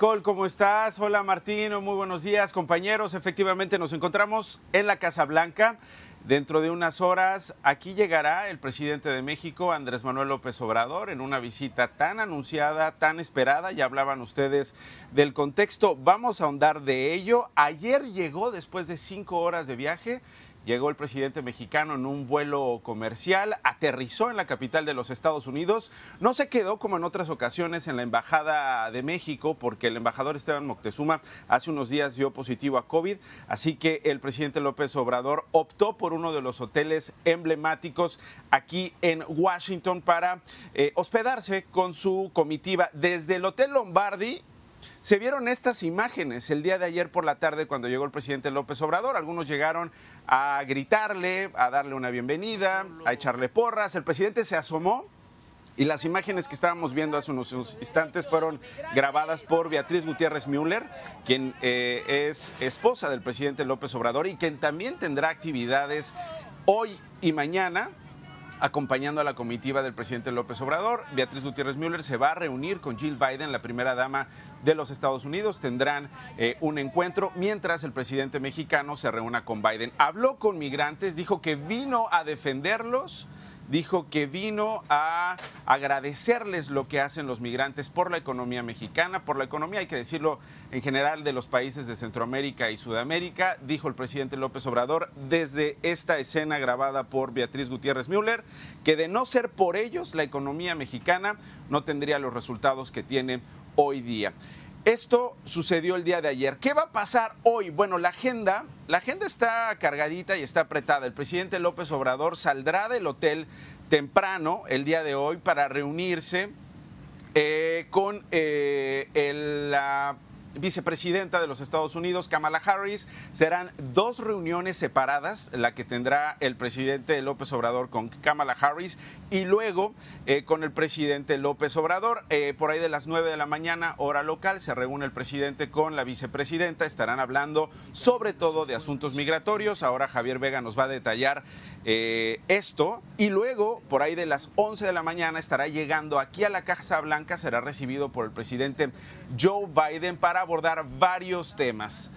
Nicole, ¿cómo estás? Hola Martino, muy buenos días compañeros. Efectivamente nos encontramos en la Casa Blanca. Dentro de unas horas, aquí llegará el presidente de México, Andrés Manuel López Obrador, en una visita tan anunciada, tan esperada. Ya hablaban ustedes del contexto. Vamos a ahondar de ello. Ayer llegó, después de cinco horas de viaje, Llegó el presidente mexicano en un vuelo comercial, aterrizó en la capital de los Estados Unidos, no se quedó como en otras ocasiones en la Embajada de México porque el embajador Esteban Moctezuma hace unos días dio positivo a COVID, así que el presidente López Obrador optó por uno de los hoteles emblemáticos aquí en Washington para eh, hospedarse con su comitiva desde el Hotel Lombardi se vieron estas imágenes el día de ayer por la tarde cuando llegó el presidente López Obrador. Algunos llegaron a gritarle, a darle una bienvenida, a echarle porras. El presidente se asomó y las imágenes que estábamos viendo hace unos instantes fueron grabadas por Beatriz Gutiérrez Müller, quien eh, es esposa del presidente López Obrador y quien también tendrá actividades hoy y mañana acompañando a la comitiva del presidente López Obrador. Beatriz Gutiérrez Müller se va a reunir con Jill Biden, la primera dama de los Estados Unidos. Tendrán eh, un encuentro mientras el presidente mexicano se reúna con Biden. Habló con migrantes, dijo que vino a defenderlos dijo que vino a agradecerles lo que hacen los migrantes por la economía mexicana, por la economía, hay que decirlo, en general de los países de Centroamérica y Sudamérica, dijo el presidente López Obrador desde esta escena grabada por Beatriz Gutiérrez Müller, que de no ser por ellos, la economía mexicana no tendría los resultados que tiene hoy día. Esto sucedió el día de ayer. ¿Qué va a pasar hoy? Bueno, la agenda, la agenda está cargadita y está apretada. El presidente López Obrador saldrá del hotel temprano el día de hoy para reunirse eh, con eh, la vicepresidenta de los Estados Unidos, Kamala Harris. Serán dos reuniones separadas, la que tendrá el presidente López Obrador con Kamala Harris y luego eh, con el presidente López Obrador. Eh, por ahí de las 9 de la mañana, hora local, se reúne el presidente con la vicepresidenta. Estarán hablando sobre todo de asuntos migratorios. Ahora Javier Vega nos va a detallar eh, esto. Y luego, por ahí de las 11 de la mañana, estará llegando aquí a la Casa Blanca. Será recibido por el presidente Joe Biden para abordar varios temas.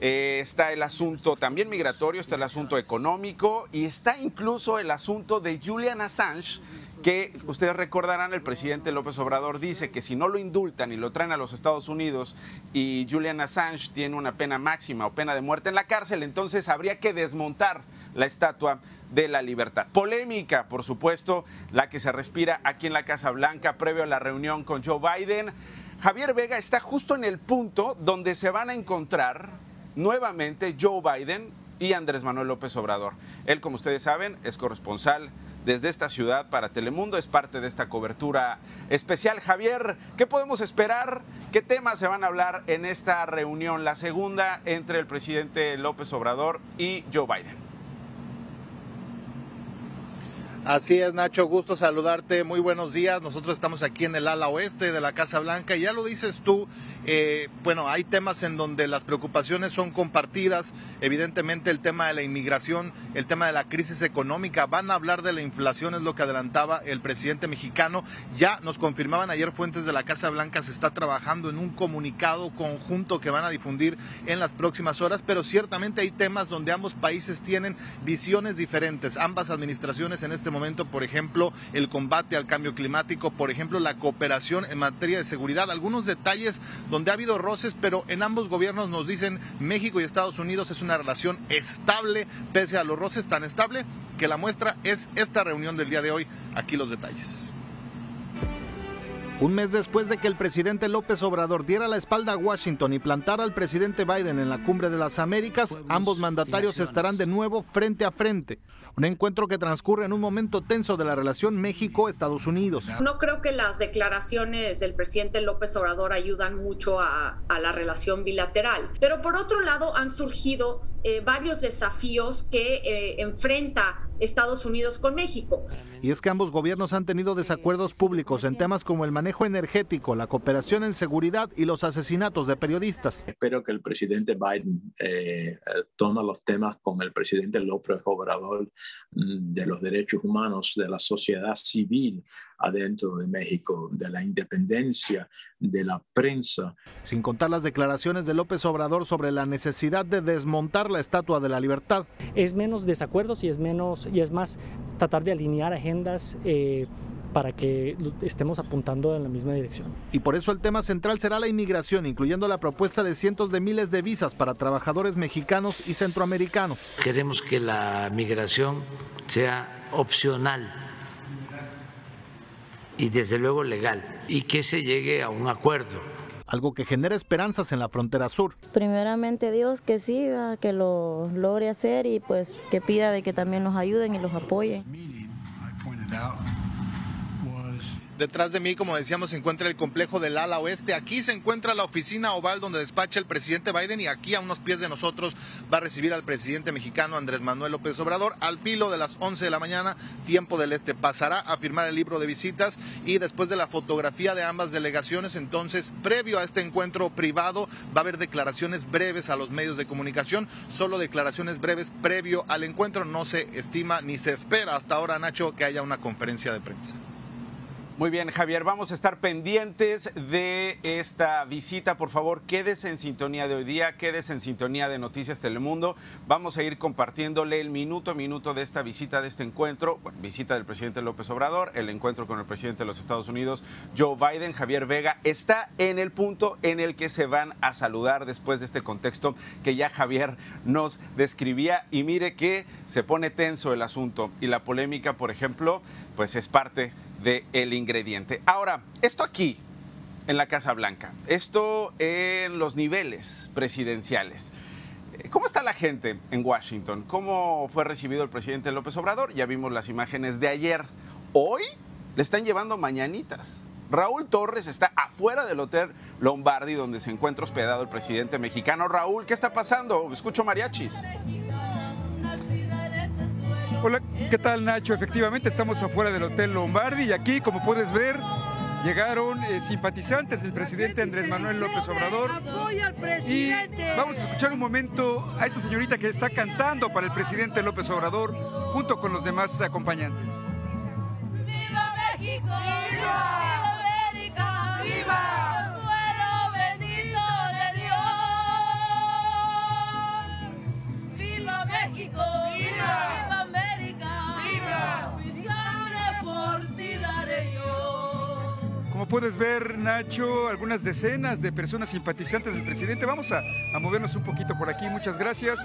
Eh, está el asunto también migratorio, está el asunto económico y está incluso el asunto de Julian Assange, que ustedes recordarán, el presidente López Obrador dice que si no lo indultan y lo traen a los Estados Unidos y Julian Assange tiene una pena máxima o pena de muerte en la cárcel, entonces habría que desmontar la estatua de la libertad. Polémica, por supuesto, la que se respira aquí en la Casa Blanca previo a la reunión con Joe Biden. Javier Vega está justo en el punto donde se van a encontrar nuevamente Joe Biden y Andrés Manuel López Obrador. Él, como ustedes saben, es corresponsal desde esta ciudad para Telemundo, es parte de esta cobertura especial. Javier, ¿qué podemos esperar? ¿Qué temas se van a hablar en esta reunión, la segunda entre el presidente López Obrador y Joe Biden? Así es, Nacho, gusto saludarte. Muy buenos días. Nosotros estamos aquí en el ala oeste de la Casa Blanca y ya lo dices tú, eh, bueno, hay temas en donde las preocupaciones son compartidas. Evidentemente el tema de la inmigración, el tema de la crisis económica, van a hablar de la inflación, es lo que adelantaba el presidente mexicano. Ya nos confirmaban ayer fuentes de la Casa Blanca, se está trabajando en un comunicado conjunto que van a difundir en las próximas horas, pero ciertamente hay temas donde ambos países tienen visiones diferentes. Ambas administraciones en este momento momento, por ejemplo, el combate al cambio climático, por ejemplo, la cooperación en materia de seguridad, algunos detalles donde ha habido roces, pero en ambos gobiernos nos dicen México y Estados Unidos es una relación estable, pese a los roces tan estable que la muestra es esta reunión del día de hoy. Aquí los detalles. Un mes después de que el presidente López Obrador diera la espalda a Washington y plantara al presidente Biden en la cumbre de las Américas, ambos mandatarios estarán de nuevo frente a frente. Un encuentro que transcurre en un momento tenso de la relación México-Estados Unidos. No creo que las declaraciones del presidente López Obrador ayudan mucho a, la relación bilateral, pero por otro lado han surgido eh, varios desafíos que eh, enfrenta Estados Unidos con México. Y es que ambos gobiernos han tenido desacuerdos públicos en temas como el manejo energético, la cooperación en seguridad y los asesinatos de periodistas. Espero que el presidente Biden eh, tome los temas con el presidente López Obrador mm, de los derechos humanos, de la sociedad civil, adentro de México, de la independencia de la prensa. Sin contar las declaraciones de López Obrador sobre la necesidad de desmontar la Estatua de la Libertad. Es menos desacuerdos y es menos y es más tratar de alinear agendas. Eh, para que estemos apuntando en la misma dirección. Y por eso el tema central será la inmigración, incluyendo la propuesta de cientos de miles de visas para trabajadores mexicanos y centroamericanos. Queremos que la migración sea opcional y desde luego legal y que se llegue a un acuerdo. Algo que genera esperanzas en la frontera sur. Primeramente Dios que sí, que lo logre hacer y pues que pida de que también nos ayuden y los apoyen. Detrás de mí, como decíamos, se encuentra el complejo del ala oeste. Aquí se encuentra la oficina oval donde despacha el presidente Biden y aquí a unos pies de nosotros va a recibir al presidente mexicano Andrés Manuel López Obrador al filo de las 11 de la mañana, tiempo del este. Pasará a firmar el libro de visitas y después de la fotografía de ambas delegaciones, entonces, previo a este encuentro privado, va a haber declaraciones breves a los medios de comunicación, solo declaraciones breves previo al encuentro. No se estima ni se espera hasta ahora, Nacho, que haya una conferencia de prensa. Muy bien, Javier, vamos a estar pendientes de esta visita. Por favor, quédese en sintonía de hoy día, quédese en sintonía de Noticias Telemundo. Vamos a ir compartiéndole el minuto a minuto de esta visita, de este encuentro. visita del presidente López Obrador, el encuentro con el presidente de los Estados Unidos, Joe Biden. Javier Vega está en el punto en el que se van a saludar después de este contexto que ya Javier nos describía. Y mire que se pone tenso el asunto y la polémica, por ejemplo, pues es parte del el ingrediente. Ahora, esto aquí, en la Casa Blanca, esto en los niveles presidenciales. ¿Cómo está la gente en Washington? ¿Cómo fue recibido el presidente López Obrador? Ya vimos las imágenes de ayer. Hoy le están llevando mañanitas. Raúl Torres está afuera del Hotel Lombardi donde se encuentra hospedado el presidente mexicano. Raúl, ¿qué está pasando? Escucho mariachis. ¿Qué tal Nacho? Efectivamente estamos afuera del Hotel Lombardi y aquí, como puedes ver, llegaron eh, simpatizantes del presidente Andrés Manuel López Obrador. Y vamos a escuchar un momento a esta señorita que está cantando para el presidente López Obrador junto con los demás acompañantes. ¡Viva México! ¡Viva América! ¡Viva! Puedes ver, Nacho, algunas decenas de personas simpatizantes del presidente. Vamos a, a movernos un poquito por aquí. Muchas gracias.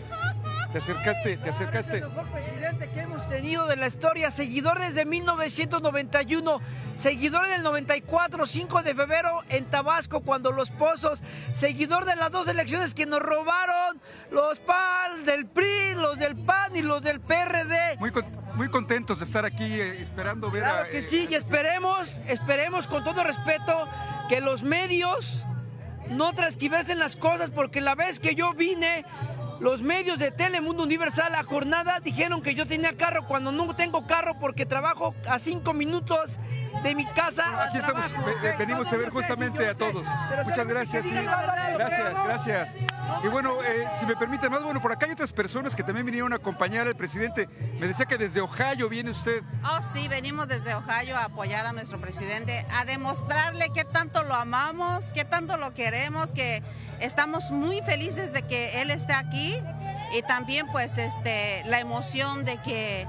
Te acercaste, te acercaste. El mejor presidente que hemos tenido de la historia, seguidor desde 1991, seguidor del 94, 5 de febrero en Tabasco, cuando los pozos, seguidor de las dos elecciones que nos robaron, los PAN del PRI, los del PAN y los del PRD. Muy, muy contentos de estar aquí eh, esperando ver claro que sí, y esperemos, esperemos con todo respeto que los medios no transquiversen las cosas, porque la vez que yo vine los medios de Telemundo Universal a jornada dijeron que yo tenía carro cuando no tengo carro porque trabajo a cinco minutos de mi casa. Aquí estamos, venimos a ver justamente a todos. Muchas gracias, sí. Gracias, gracias. Y bueno, eh, si me permite más, bueno, por acá hay otras personas que también vinieron a acompañar al presidente. Me decía que desde Ohio viene usted. Oh, sí, venimos desde Ohio a apoyar a nuestro presidente, a demostrarle qué tanto lo amamos, qué tanto lo queremos, que estamos muy felices de que él esté aquí y también pues este la emoción de que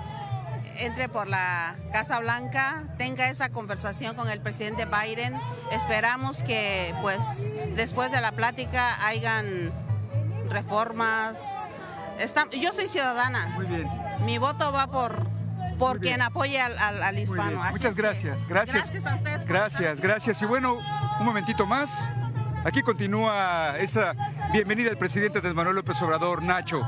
entre por la Casa Blanca, tenga esa conversación con el presidente Biden. Esperamos que pues después de la plática hayan reformas. yo soy ciudadana. Muy bien. Mi voto va por por quien apoye al, hispano. Muchas gracias. Gracias. Gracias a ustedes. Gracias, gracias. Y bueno, un momentito más. Aquí continúa esa bienvenida al presidente de Manuel López Obrador, Nacho.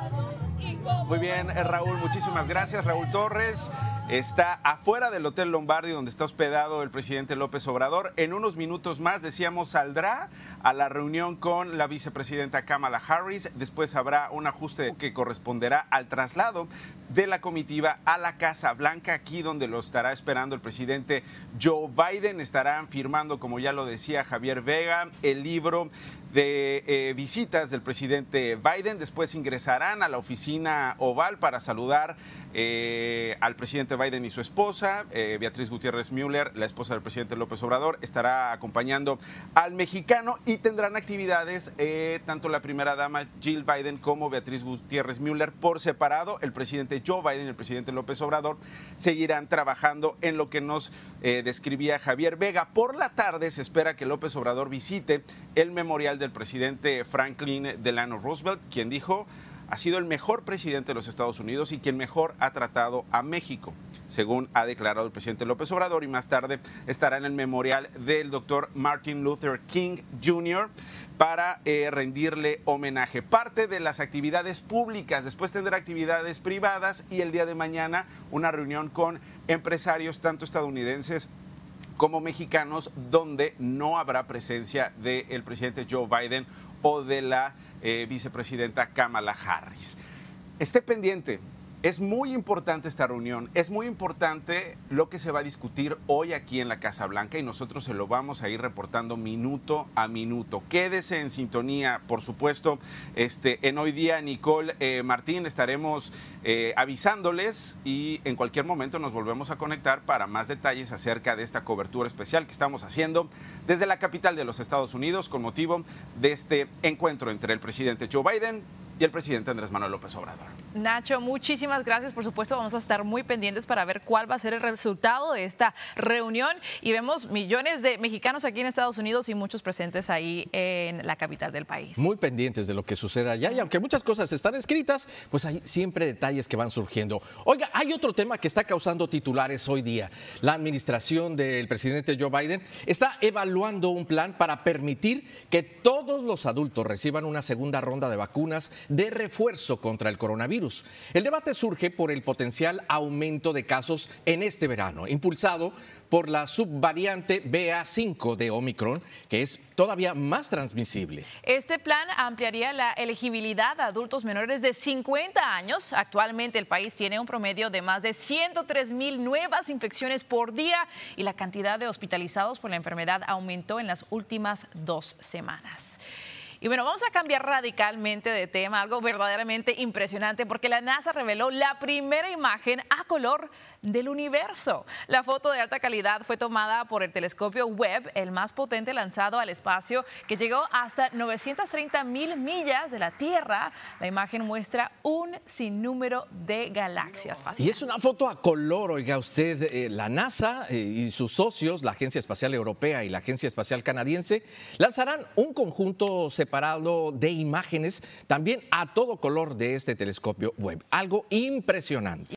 Muy bien, eh, Raúl, muchísimas gracias. Raúl Torres está afuera del Hotel Lombardi donde está hospedado el presidente López Obrador. En unos minutos más, decíamos, saldrá a la reunión con la vicepresidenta Kamala Harris. Después habrá un ajuste que corresponderá al traslado de la comitiva a la Casa Blanca, aquí donde lo estará esperando el presidente Joe Biden. Estarán firmando, como ya lo decía Javier Vega, el libro de eh, visitas del presidente Biden. Después ingresarán a la oficina oval para saludar eh, al presidente Biden y su esposa, eh, Beatriz Gutiérrez Müller, la esposa del presidente López Obrador, estará acompañando al mexicano y tendrán actividades eh, tanto la primera dama Jill Biden como Beatriz Gutiérrez Müller por separado. El presidente Joe Biden y el presidente López Obrador seguirán trabajando en lo que nos eh, describía Javier Vega. Por la tarde se espera que López Obrador visite el memorial del presidente Franklin Delano Roosevelt, quien dijo ha sido el mejor presidente de los Estados Unidos y quien mejor ha tratado a México, según ha declarado el presidente López Obrador, y más tarde estará en el memorial del doctor Martin Luther King Jr. para eh, rendirle homenaje. Parte de las actividades públicas, después tendrá actividades privadas y el día de mañana una reunión con empresarios tanto estadounidenses como mexicanos, donde no habrá presencia del presidente Joe Biden o de la eh, vicepresidenta Kamala Harris. Esté pendiente, es muy importante esta reunión, es muy importante lo que se va a discutir hoy aquí en la Casa Blanca y nosotros se lo vamos a ir reportando minuto a minuto. Quédese en sintonía, por supuesto. Este, en hoy día, Nicole eh, Martín, estaremos eh, avisándoles y en cualquier momento nos volvemos a conectar para más detalles acerca de esta cobertura especial que estamos haciendo desde la capital de los Estados Unidos con motivo de este encuentro entre el presidente Joe Biden y el presidente Andrés Manuel López Obrador. Nacho, muchísimas gracias. Por supuesto, vamos a estar muy pendientes para ver cuál va a ser el resultado de esta reunión. Y vemos millones de mexicanos aquí en Estados Unidos y muchos presentes ahí en la capital del país. Muy pendientes de lo que suceda allá. Y aunque muchas cosas están escritas, pues hay siempre detalles que van surgiendo. Oiga, hay otro tema que está causando titulares hoy día. La administración del presidente Joe Biden está evaluando un plan para permitir que todos los adultos reciban una segunda ronda de vacunas de refuerzo contra el coronavirus. El debate surge por el potencial aumento de casos en este verano, impulsado por la subvariante BA5 de Omicron, que es todavía más transmisible. Este plan ampliaría la elegibilidad a adultos menores de 50 años. Actualmente el país tiene un promedio de más de 103 mil nuevas infecciones por día y la cantidad de hospitalizados por la enfermedad aumentó en las últimas dos semanas. Y bueno, vamos a cambiar radicalmente de tema, algo verdaderamente impresionante, porque la NASA reveló la primera imagen a color del universo. La foto de alta calidad fue tomada por el telescopio Webb, el más potente lanzado al espacio, que llegó hasta 930 mil millas de la Tierra. La imagen muestra un sinnúmero de galaxias. Y es una foto a color, oiga usted, eh, la NASA eh, y sus socios, la Agencia Espacial Europea y la Agencia Espacial Canadiense, lanzarán un conjunto de imágenes también a todo color de este telescopio Webb. Algo impresionante.